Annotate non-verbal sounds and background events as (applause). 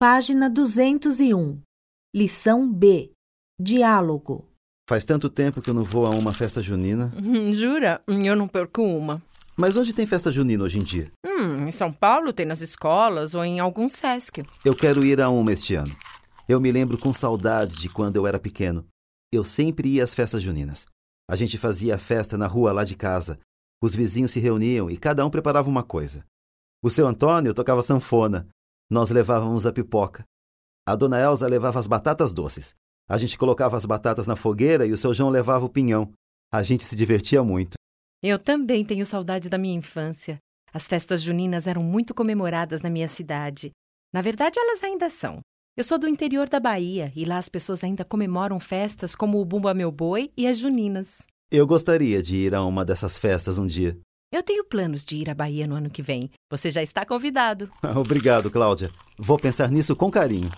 Página 201. Lição B. Diálogo. Faz tanto tempo que eu não vou a uma festa junina. (laughs) Jura? Eu não perco uma. Mas onde tem festa junina hoje em dia? Hum, em São Paulo tem nas escolas ou em algum SESC. Eu quero ir a uma este ano. Eu me lembro com saudade de quando eu era pequeno. Eu sempre ia às festas juninas. A gente fazia a festa na rua lá de casa. Os vizinhos se reuniam e cada um preparava uma coisa. O seu Antônio tocava sanfona. Nós levávamos a pipoca. A dona Elsa levava as batatas doces. A gente colocava as batatas na fogueira e o seu João levava o pinhão. A gente se divertia muito. Eu também tenho saudade da minha infância. As festas juninas eram muito comemoradas na minha cidade. Na verdade, elas ainda são. Eu sou do interior da Bahia e lá as pessoas ainda comemoram festas como o Bumba Meu Boi e as Juninas. Eu gostaria de ir a uma dessas festas um dia. Eu tenho planos de ir à Bahia no ano que vem. Você já está convidado. (laughs) Obrigado, Cláudia. Vou pensar nisso com carinho.